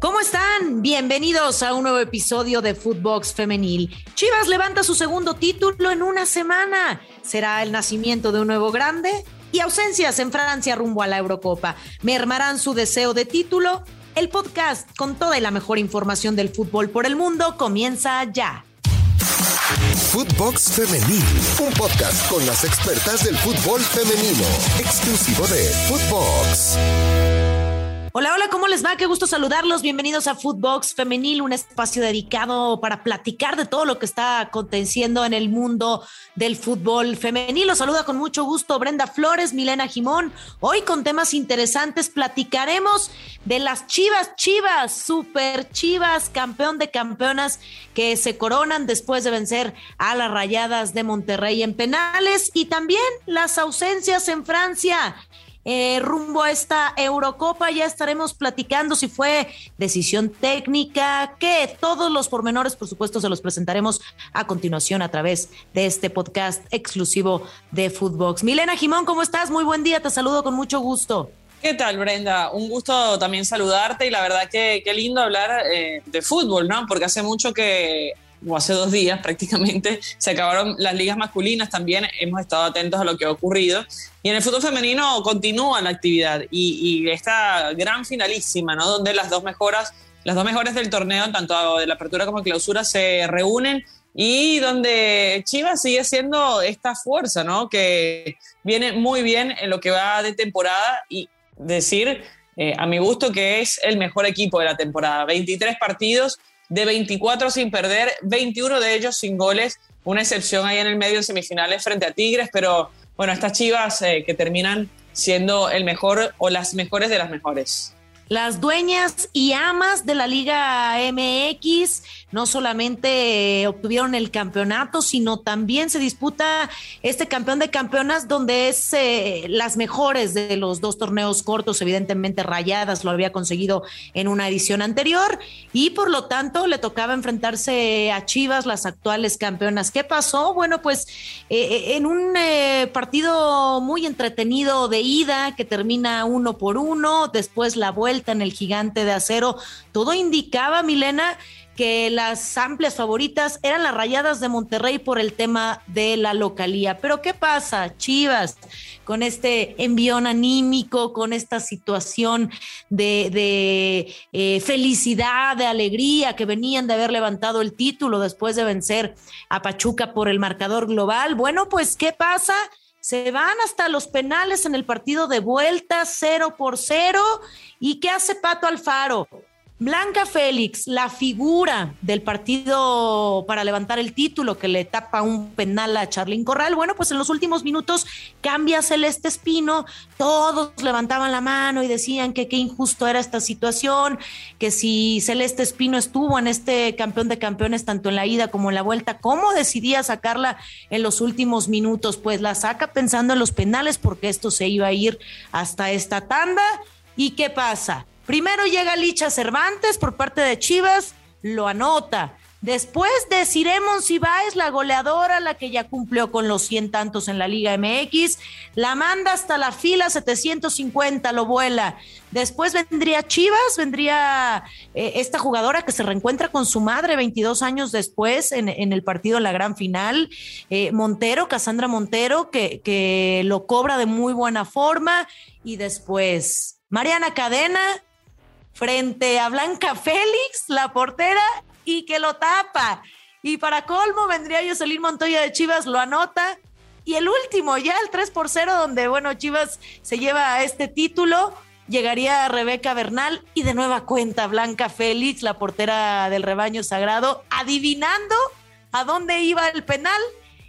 ¿Cómo están? Bienvenidos a un nuevo episodio de Footbox Femenil. Chivas levanta su segundo título en una semana. ¿Será el nacimiento de un nuevo grande? Y ausencias en Francia rumbo a la Eurocopa. ¿Mermarán su deseo de título? El podcast con toda y la mejor información del fútbol por el mundo comienza ya. Footbox Femenil, un podcast con las expertas del fútbol femenino, exclusivo de Footbox. Hola, hola, ¿cómo les va? Qué gusto saludarlos. Bienvenidos a Footbox Femenil, un espacio dedicado para platicar de todo lo que está aconteciendo en el mundo del fútbol femenil. Los saluda con mucho gusto Brenda Flores, Milena Jimón. Hoy con temas interesantes platicaremos de las Chivas, Chivas, super Chivas, campeón de campeonas que se coronan después de vencer a las Rayadas de Monterrey en penales y también las ausencias en Francia. Eh, rumbo a esta Eurocopa. Ya estaremos platicando si fue decisión técnica, que todos los pormenores, por supuesto, se los presentaremos a continuación a través de este podcast exclusivo de Footbox. Milena Jimón, ¿cómo estás? Muy buen día, te saludo con mucho gusto. ¿Qué tal, Brenda? Un gusto también saludarte y la verdad que qué lindo hablar eh, de fútbol, ¿no? Porque hace mucho que o hace dos días prácticamente, se acabaron las ligas masculinas, también hemos estado atentos a lo que ha ocurrido. Y en el fútbol femenino continúa la actividad y, esta gran finalísima, ¿no? Donde las dos mejoras, las dos mejores del torneo, tanto de la apertura como de clausura, se reúnen y donde Chivas sigue siendo esta fuerza, ¿no? Que viene muy bien en lo que va de temporada y decir, eh, a mi gusto, que es el mejor equipo de la temporada. 23 partidos, de 24 sin perder, 21 de ellos sin goles, una excepción ahí en el medio en semifinales frente a Tigres, pero bueno, estas Chivas eh, que terminan siendo el mejor o las mejores de las mejores. Las dueñas y amas de la Liga MX no solamente obtuvieron el campeonato, sino también se disputa este campeón de campeonas donde es eh, las mejores de los dos torneos cortos, evidentemente rayadas, lo había conseguido en una edición anterior y por lo tanto le tocaba enfrentarse a Chivas, las actuales campeonas. ¿Qué pasó? Bueno, pues eh, eh, en un partido muy entretenido de ida que termina uno por uno, después la vuelta en el gigante de acero. Todo indicaba, Milena, que las amplias favoritas eran las rayadas de Monterrey por el tema de la localía. Pero ¿qué pasa, Chivas, con este envión anímico, con esta situación de, eh, felicidad, de alegría que venían de haber levantado el título después de vencer a Pachuca por el marcador global? Bueno, pues ¿qué pasa? Se van hasta los penales en el partido de vuelta, cero por cero. ¿Y qué hace Pato Alfaro? Blanca Félix, la figura del partido para levantar el título que le tapa un penal a Charlín Corral, bueno, pues en los últimos minutos cambia Celeste Espino, todos levantaban la mano y decían que qué injusto era esta situación, que si Celeste Espino estuvo en este campeón de campeones tanto en la ida como en la vuelta, ¿cómo decidía sacarla en los últimos minutos? Pues la saca pensando en los penales porque esto se iba a ir hasta esta tanda. ¿Y qué pasa? Primero llega Licha Cervantes por parte de Chivas, lo anota. Después de Ciremon Cibáez, la goleadora, la que ya cumplió con los 100 tantos en la Liga MX, la manda hasta la fila 750, lo vuela. Después vendría Chivas, vendría eh, esta jugadora que se reencuentra con su madre 22 años después en, el partido en la gran final. Eh, Montero, Casandra Montero, que, que lo cobra de muy buena forma. Y después Mariana Cadena, frente a Blanca Félix, la portera, y que lo tapa. Y para colmo vendría Jocelyn Montoya de Chivas, lo anota. Y el último, ya el 3 por 0, donde, bueno, Chivas se lleva este título, llegaría Rebeca Bernal y de nueva cuenta Blanca Félix, la portera del rebaño sagrado, adivinando a dónde iba el penal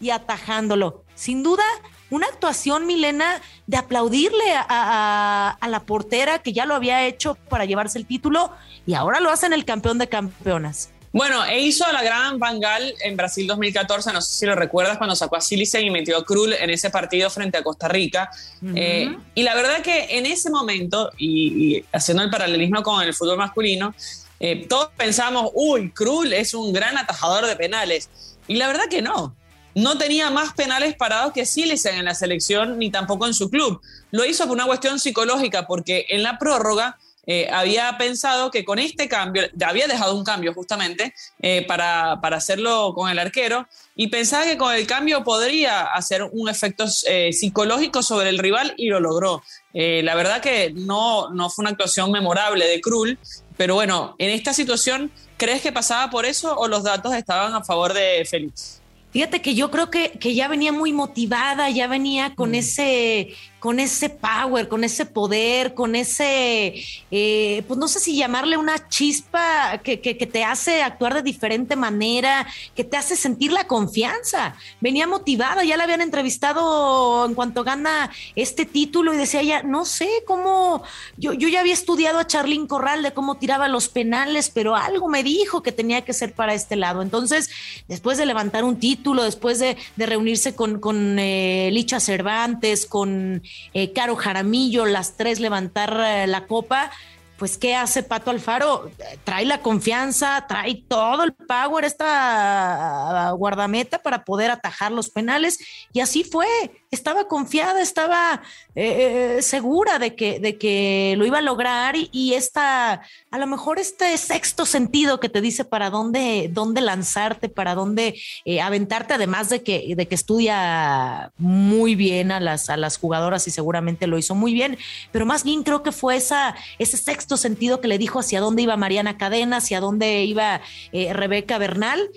y atajándolo. Sin duda, una actuación, Milena, de aplaudirle a, la portera que ya lo había hecho para llevarse el título y ahora lo hacen el campeón de campeonas. Bueno, e hizo la gran Bangal en Brasil 2014, no sé si lo recuerdas, cuando sacó a Silicen y metió a Krul en ese partido frente a Costa Rica. Eh, y la verdad que en ese momento, y, haciendo el paralelismo con el fútbol masculino, eh, todos pensamos, uy, Krul es un gran atajador de penales. Y la verdad que no no tenía más penales parados que Silicen en la selección ni tampoco en su club. Lo hizo por una cuestión psicológica, porque en la prórroga eh, había pensado que con este cambio, había dejado un cambio justamente eh, para, para, hacerlo con el arquero y pensaba que con el cambio podría hacer un efecto eh, psicológico sobre el rival y lo logró. la verdad que no, no fue una actuación memorable de Krul, pero bueno, en esta situación, ¿crees que pasaba por eso o los datos estaban a favor de Félix? Fíjate que yo creo que, que ya venía muy motivada, ya venía con mm. ese con ese power, con ese poder, con ese, eh, pues no sé si llamarle una chispa que, que, te hace actuar de diferente manera, que te hace sentir la confianza. Venía motivada, ya la habían entrevistado en cuanto gana este título y decía ya, no sé cómo, yo, yo ya había estudiado a Charlín Corral de cómo tiraba los penales, pero algo me dijo que tenía que ser para este lado. Entonces, después de levantar un título, después de, reunirse con, con eh, Licha Cervantes, con eh, Caro Jaramillo, las tres levantar eh, la copa, pues ¿qué hace Pato Alfaro? Trae la confianza, trae todo el power esta guardameta para poder atajar los penales. Y así fue. Estaba confiada, estaba eh, eh, segura de que, de que lo iba a lograr. Y, esta, a lo mejor este sexto sentido que te dice para dónde, dónde lanzarte, para dónde eh, aventarte, además de que, de que estudia muy bien a las, a las jugadoras y seguramente lo hizo muy bien, pero más bien creo que fue esa, ese sexto sentido que le dijo hacia dónde iba Mariana Cadena, hacia dónde iba Rebeca Bernal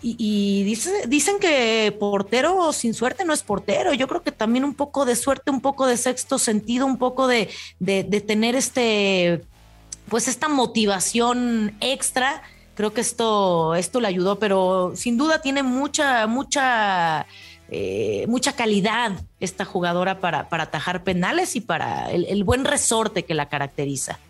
y, dicen que portero sin suerte no es portero. Yo creo que también un poco de suerte, un poco de sexto sentido, un poco de, tener este, pues esta motivación extra. Creo que esto, esto le ayudó, pero sin duda tiene mucha, mucha, eh, mucha calidad esta jugadora para, para atajar penales y para el buen resorte que la caracteriza.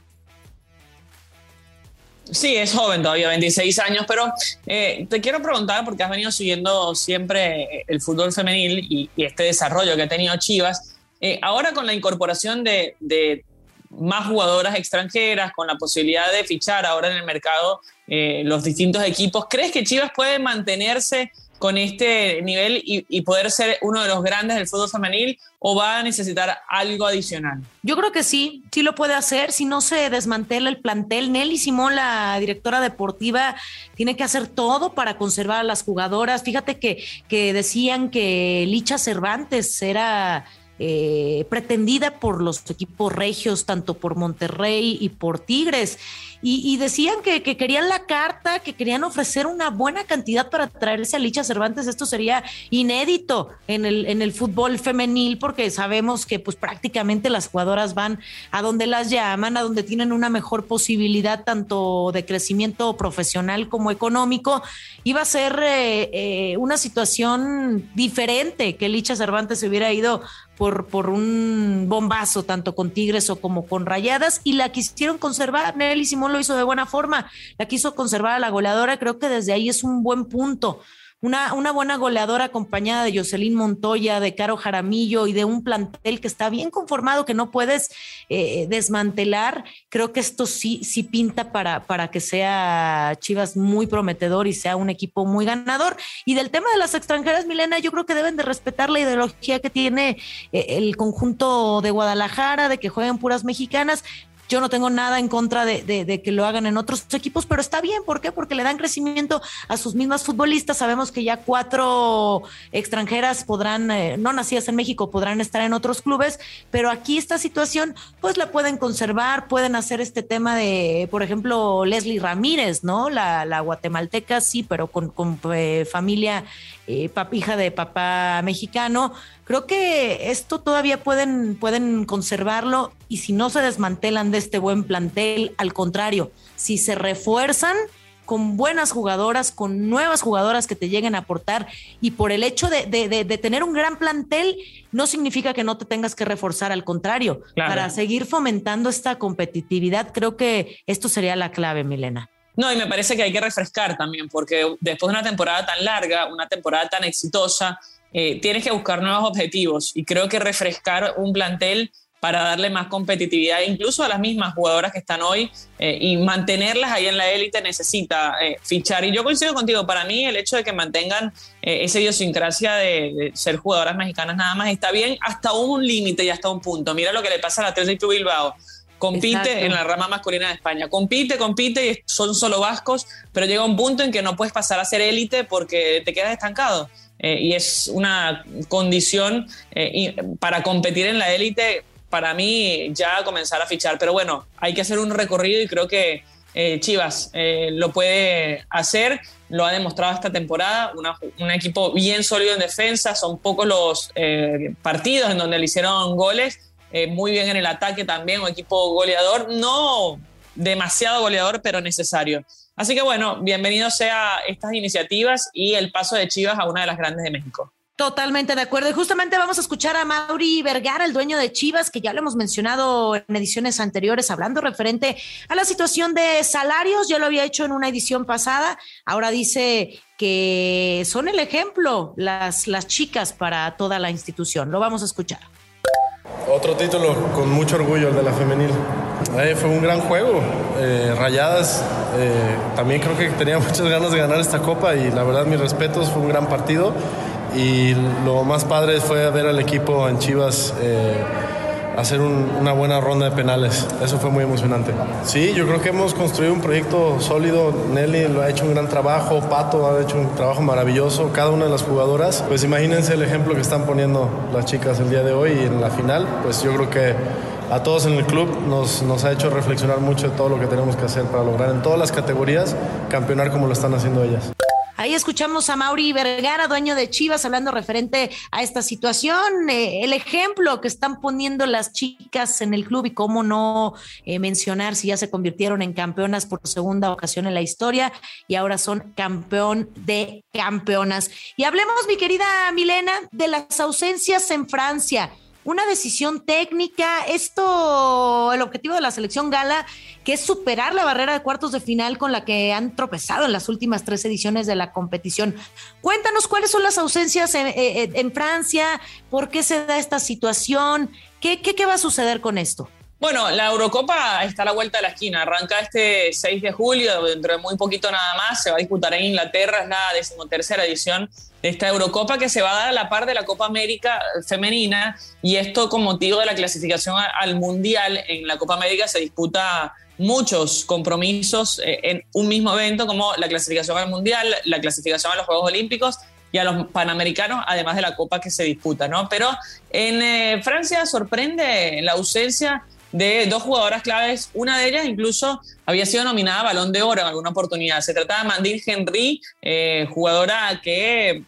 Sí, es joven todavía, 26 años, pero eh, te quiero preguntar, porque has venido siguiendo siempre el fútbol femenil y, este desarrollo que ha tenido Chivas, eh, ahora con la incorporación de, más jugadoras extranjeras, con la posibilidad de fichar ahora en el mercado eh, los distintos equipos, ¿crees que Chivas puede mantenerse con este nivel y, poder ser uno de los grandes del fútbol femenil o va a necesitar algo adicional? Yo creo que sí, sí lo puede hacer. Si no se desmantela el plantel, Nelly Simón, la directora deportiva, tiene que hacer todo para conservar a las jugadoras. Fíjate que, que decían que Licha Cervantes era eh, pretendida por los equipos regios, tanto por Monterrey y por Tigres. Y, decían que, querían la carta, que querían ofrecer una buena cantidad para traerse a Licha Cervantes. Esto sería inédito en el, en el fútbol femenil, porque sabemos que pues prácticamente las jugadoras van a donde las llaman, a donde tienen una mejor posibilidad tanto de crecimiento profesional como económico. Iba a ser eh, eh, una situación diferente que Licha Cervantes se hubiera ido por, por un bombazo, tanto con Tigres o como con Rayadas, y la quisieron conservar. Nelly Simón lo hizo de buena forma, la quiso conservar a la goleadora, creo que desde ahí es un buen punto una, una buena goleadora acompañada de Jocelyn Montoya, de Caro Jaramillo y de un plantel que está bien conformado, que no puedes eh, desmantelar. Creo que esto sí, sí pinta para, para que sea Chivas muy prometedor y sea un equipo muy ganador. Y del tema de las extranjeras, Milena, yo creo que deben de respetar la ideología que tiene eh, el conjunto de Guadalajara, de que jueguen puras mexicanas. Yo no tengo nada en contra de, que lo hagan en otros equipos, pero está bien. ¿Por qué? Porque le dan crecimiento a sus mismas futbolistas. Sabemos que ya cuatro extranjeras podrán, eh, no nacidas en México, podrán estar en otros clubes, pero aquí esta situación, pues la pueden conservar, pueden hacer este tema de, por ejemplo, Leslie Ramírez, ¿no? La, guatemalteca, sí, pero con, eh, familia eh, hija de papá mexicano. Creo que esto todavía pueden, pueden conservarlo y si no se desmantelan de este buen plantel, al contrario, si se refuerzan con buenas jugadoras, con nuevas jugadoras que te lleguen a aportar y por el hecho de, tener un gran plantel no significa que no te tengas que reforzar, al contrario, para seguir fomentando esta competitividad, creo que esto sería la clave, Milena. No, y me parece que hay que refrescar también, porque después de una temporada tan larga, una temporada tan exitosa, eh, tienes que buscar nuevos objetivos y creo que refrescar un plantel para darle más competitividad incluso a las mismas jugadoras que están hoy eh, y mantenerlas ahí en la élite necesita eh, fichar. Y yo coincido contigo, para mí el hecho de que mantengan esa idiosincrasia de, ser jugadoras mexicanas nada más está bien hasta un límite y hasta un punto. Mira lo que le pasa a la Atlético Bilbao compite en la rama masculina de España. Compite, compite y son solo vascos, pero llega un punto en que no puedes pasar a ser élite porque te quedas estancado. Eh, y es una condición eh, para competir en la élite, para mí ya comenzar a fichar. Pero bueno, hay que hacer un recorrido y creo que eh, Chivas lo puede hacer, lo ha demostrado esta temporada, un equipo bien sólido en defensa, son pocos los partidos en donde le hicieron goles, muy bien en el ataque también, un equipo goleador, no demasiado goleador, pero necesario. Así que bueno, bienvenido sea estas iniciativas y el paso de Chivas a una de las grandes de México. Totalmente de acuerdo. Y justamente vamos a escuchar a Mauri Vergara, el dueño de Chivas, que ya lo hemos mencionado en ediciones anteriores, hablando referente a la situación de salarios. Ya lo había hecho en una edición pasada. Ahora dice que son el ejemplo las, las chicas para toda la institución. Lo vamos a escuchar. Otro título con mucho orgullo, el de la femenil. Eh, fue un gran juego. Eh, rayadas, eh, también creo que tenía muchas ganas de ganar esta copa y la verdad mis respetos, fue un gran partido. Y lo más padre fue ver al equipo en Chivas hacer una buena ronda de penales. Eso fue muy emocionante. Sí, yo creo que hemos construido un proyecto sólido. Nelly lo ha hecho un gran trabajo, Pato ha hecho un trabajo maravilloso, cada una de las jugadoras. Pues imagínense el ejemplo que están poniendo las chicas el día de hoy y en la final. Pues yo creo que a todos en el club nos, nos ha hecho reflexionar mucho de todo lo que tenemos que hacer para lograr en todas las categorías campeonar como lo están haciendo ellas. Ahí escuchamos a Mauri Vergara, dueño de Chivas, hablando referente a esta situación, eh, el ejemplo que están poniendo las chicas en el club y cómo no eh, mencionar si ya se convirtieron en campeonas por segunda ocasión en la historia y ahora son campeón de campeonas. Y hablemos, mi querida Milena, de las ausencias en Francia una decisión técnica. Esto, el objetivo de la selección gala, que es superar la barrera de cuartos de final con la que han tropezado en las últimas tres ediciones de la competición. Cuéntanos cuáles son las ausencias en, eh, eh, Francia, por qué se da esta situación, qué, qué, qué va a suceder con esto. Bueno, la Eurocopa está a la vuelta de la esquina. Arranca este 6 de julio, dentro de muy poquito nada más. Se va a disputar en Inglaterra, es la decimotercera edición de esta Eurocopa que se va a dar a la par de la Copa América femenina. Y esto con motivo de la clasificación al Mundial. En la Copa América se disputa muchos compromisos eh, en un mismo evento, como la clasificación al Mundial, la clasificación a los Juegos Olímpicos y a los Panamericanos, además de la Copa que se disputa, ¿no? Pero en eh, Francia sorprende la ausencia de dos jugadoras claves. Una de ellas incluso había sido nominada Balón de Oro en alguna oportunidad. Se trata de Mandine Henry, eh, jugadora que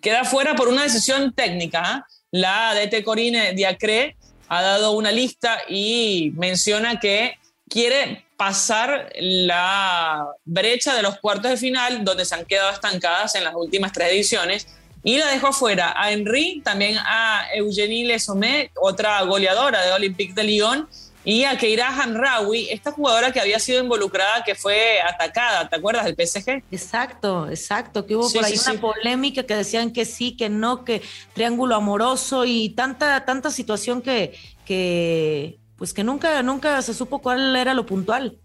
queda fuera por una decisión técnica. La DT Corine Diacre ha dado una lista y menciona que quiere pasar la brecha de los cuartos de final, donde se han quedado estancadas en las últimas tres ediciones, y la dejó fuera a Henry, también a Eugenie Lesomé, otra goleadora de Olympique de Lyon, y a Keira Hanraoui, esta jugadora que había sido involucrada, que fue atacada, ¿te acuerdas del PSG? Exacto, exacto, que hubo por ahí una polémica que decían que sí, que no, que triángulo amoroso y tanta, tanta situación que, que pues que nunca, nunca se supo cuál era lo puntual.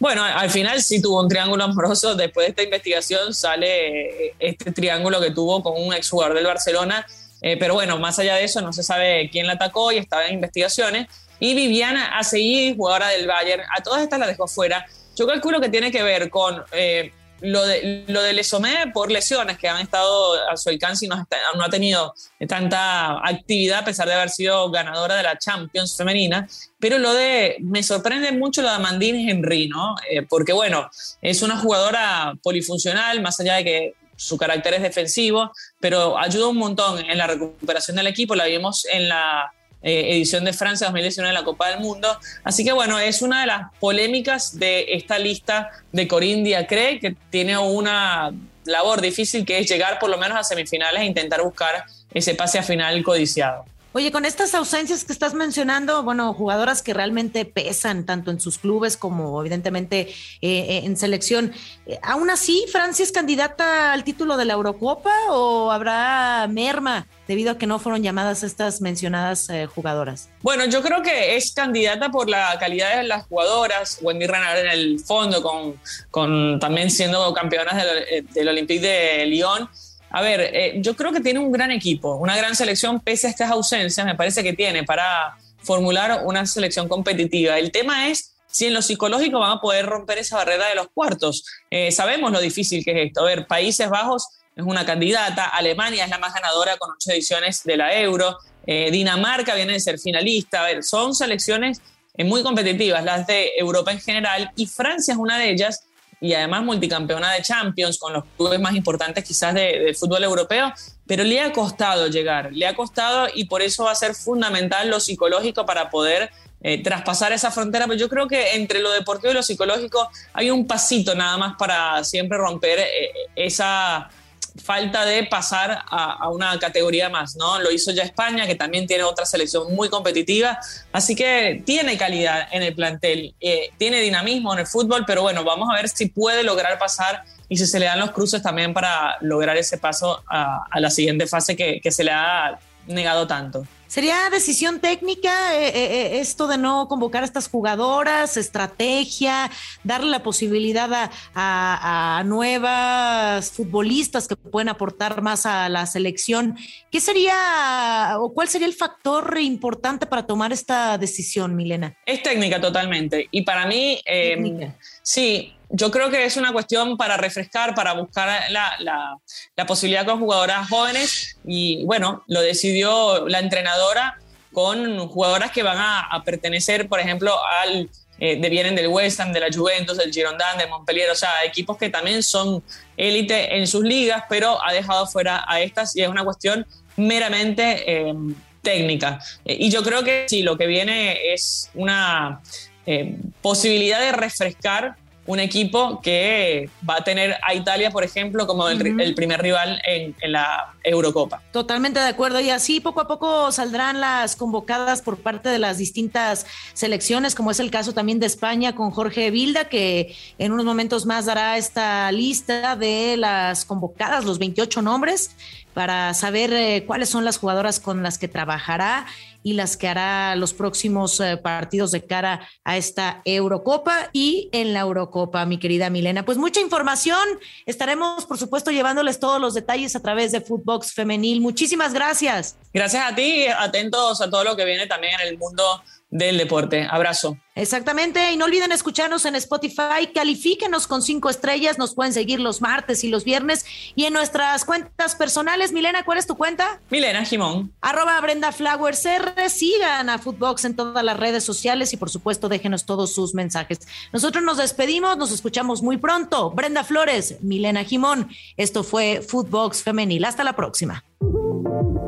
Bueno, al final sí tuvo un triángulo amoroso. Después de esta investigación sale eh, este triángulo que tuvo con un exjugador del Barcelona. Eh, pero bueno, más allá de eso, no se sabe quién la atacó y estaba en investigaciones. Y Viviana Aceí, jugadora del Bayern, a todas estas la dejó fuera. Yo calculo que tiene que ver con eh, lo de, lo de Lesomé por lesiones que han estado a su alcance y no, no, ha tenido tanta actividad a pesar de haber sido ganadora de la Champions femenina. Pero lo de, me sorprende mucho lo de Amandine Henry, ¿no? Eh, porque bueno, es una jugadora polifuncional, más allá de que su carácter es defensivo, pero ayuda un montón en la recuperación del equipo. La vimos en la eh, edición de Francia 2019 en la Copa del Mundo. Así que bueno, es una de las polémicas de esta lista de Corinne Diacre, que tiene una labor difícil que es llegar por lo menos a semifinales e intentar buscar ese pase a final codiciado. Oye, con estas ausencias que estás mencionando, bueno, jugadoras que realmente pesan tanto en sus clubes como evidentemente eh, eh, en selección, ¿aún así Francia es candidata al título de la Eurocopa o habrá merma debido a que no fueron llamadas estas mencionadas jugadoras? Bueno, yo creo que es candidata por la calidad de las jugadoras, Wendy Renard en el fondo, con, con también siendo campeonas del, del Olympique de Lyon a ver, eh, yo creo que tiene un gran equipo, una gran selección pese a estas ausencias, me parece que tiene para formular una selección competitiva. El tema es si en lo psicológico van a poder romper esa barrera de los cuartos. Eh, sabemos lo difícil que es esto. A ver, Países Bajos es una candidata, Alemania es la más ganadora con ocho ediciones de la Euro, eh, Dinamarca viene de ser finalista. A ver, son selecciones eh, muy competitivas, las de Europa en general, y Francia es una de ellas, y además multicampeona de Champions, con los clubes más importantes quizás del fútbol europeo, pero le ha costado llegar, le ha costado y por eso va a ser fundamental lo psicológico para poder eh, traspasar esa frontera, pero yo creo que entre lo deportivo y lo psicológico hay un pasito nada más para siempre romper esa falta de pasar a, una categoría más, ¿no? Lo hizo ya España, que también tiene otra selección muy competitiva, así que tiene calidad en el plantel, eh, tiene dinamismo en el fútbol, pero bueno, vamos a ver si puede lograr pasar y si se le dan los cruces también para lograr ese paso a, la siguiente fase que se le ha negado tanto. ¿Sería decisión técnica eh, eh, eh, esto de no convocar a estas jugadoras, estrategia, darle la posibilidad a, nuevas futbolistas que pueden aportar más a la selección? ¿Qué sería o cuál sería el factor importante para tomar esta decisión, Milena? Es técnica totalmente. Y para mí, sí, yo creo que es una cuestión para refrescar, para buscar la, posibilidad con jugadoras jóvenes y bueno, lo decidió la entrenadora con jugadoras que van a, pertenecer, por ejemplo, al eh, de vienen del West Ham, de la Juventus, del Girondin, de Montpellier, o sea, equipos que también son élite en sus ligas, pero ha dejado fuera a estas y es una cuestión meramente eh, técnica. Eh, y yo creo que sí, lo que viene es una posibilidad de refrescar un equipo que va a tener a Italia, por ejemplo, como el, primer rival en, la Eurocopa. Totalmente de acuerdo. Y así poco a poco saldrán las convocadas por parte de las distintas selecciones, como es el caso también de España con Jorge Vilda, que en unos momentos más dará esta lista de las convocadas, los 28 nombres para saber eh, cuáles son las jugadoras con las que trabajará y las que hará los próximos eh, partidos de cara a esta Eurocopa y en la Eurocopa, mi querida Milena. Pues mucha información. Estaremos, por supuesto, llevándoles todos los detalles a través de Footbox Femenil. Muchísimas gracias. Gracias a ti, atentos a todo lo que viene también en el mundo del deporte. Abrazo. Exactamente, y no olviden escucharnos en Spotify, califíquenos con cinco estrellas, nos pueden seguir los martes y los viernes y en nuestras cuentas personales. Milena, ¿cuál es tu cuenta? Milena Jimón. Arroba Brenda Flowers R, sigan a Footbox en todas las redes sociales y por supuesto déjenos todos sus mensajes. Nosotros nos despedimos, nos escuchamos muy pronto. Brenda Flores, Milena Jimón, esto fue Footbox Femenil, hasta la próxima.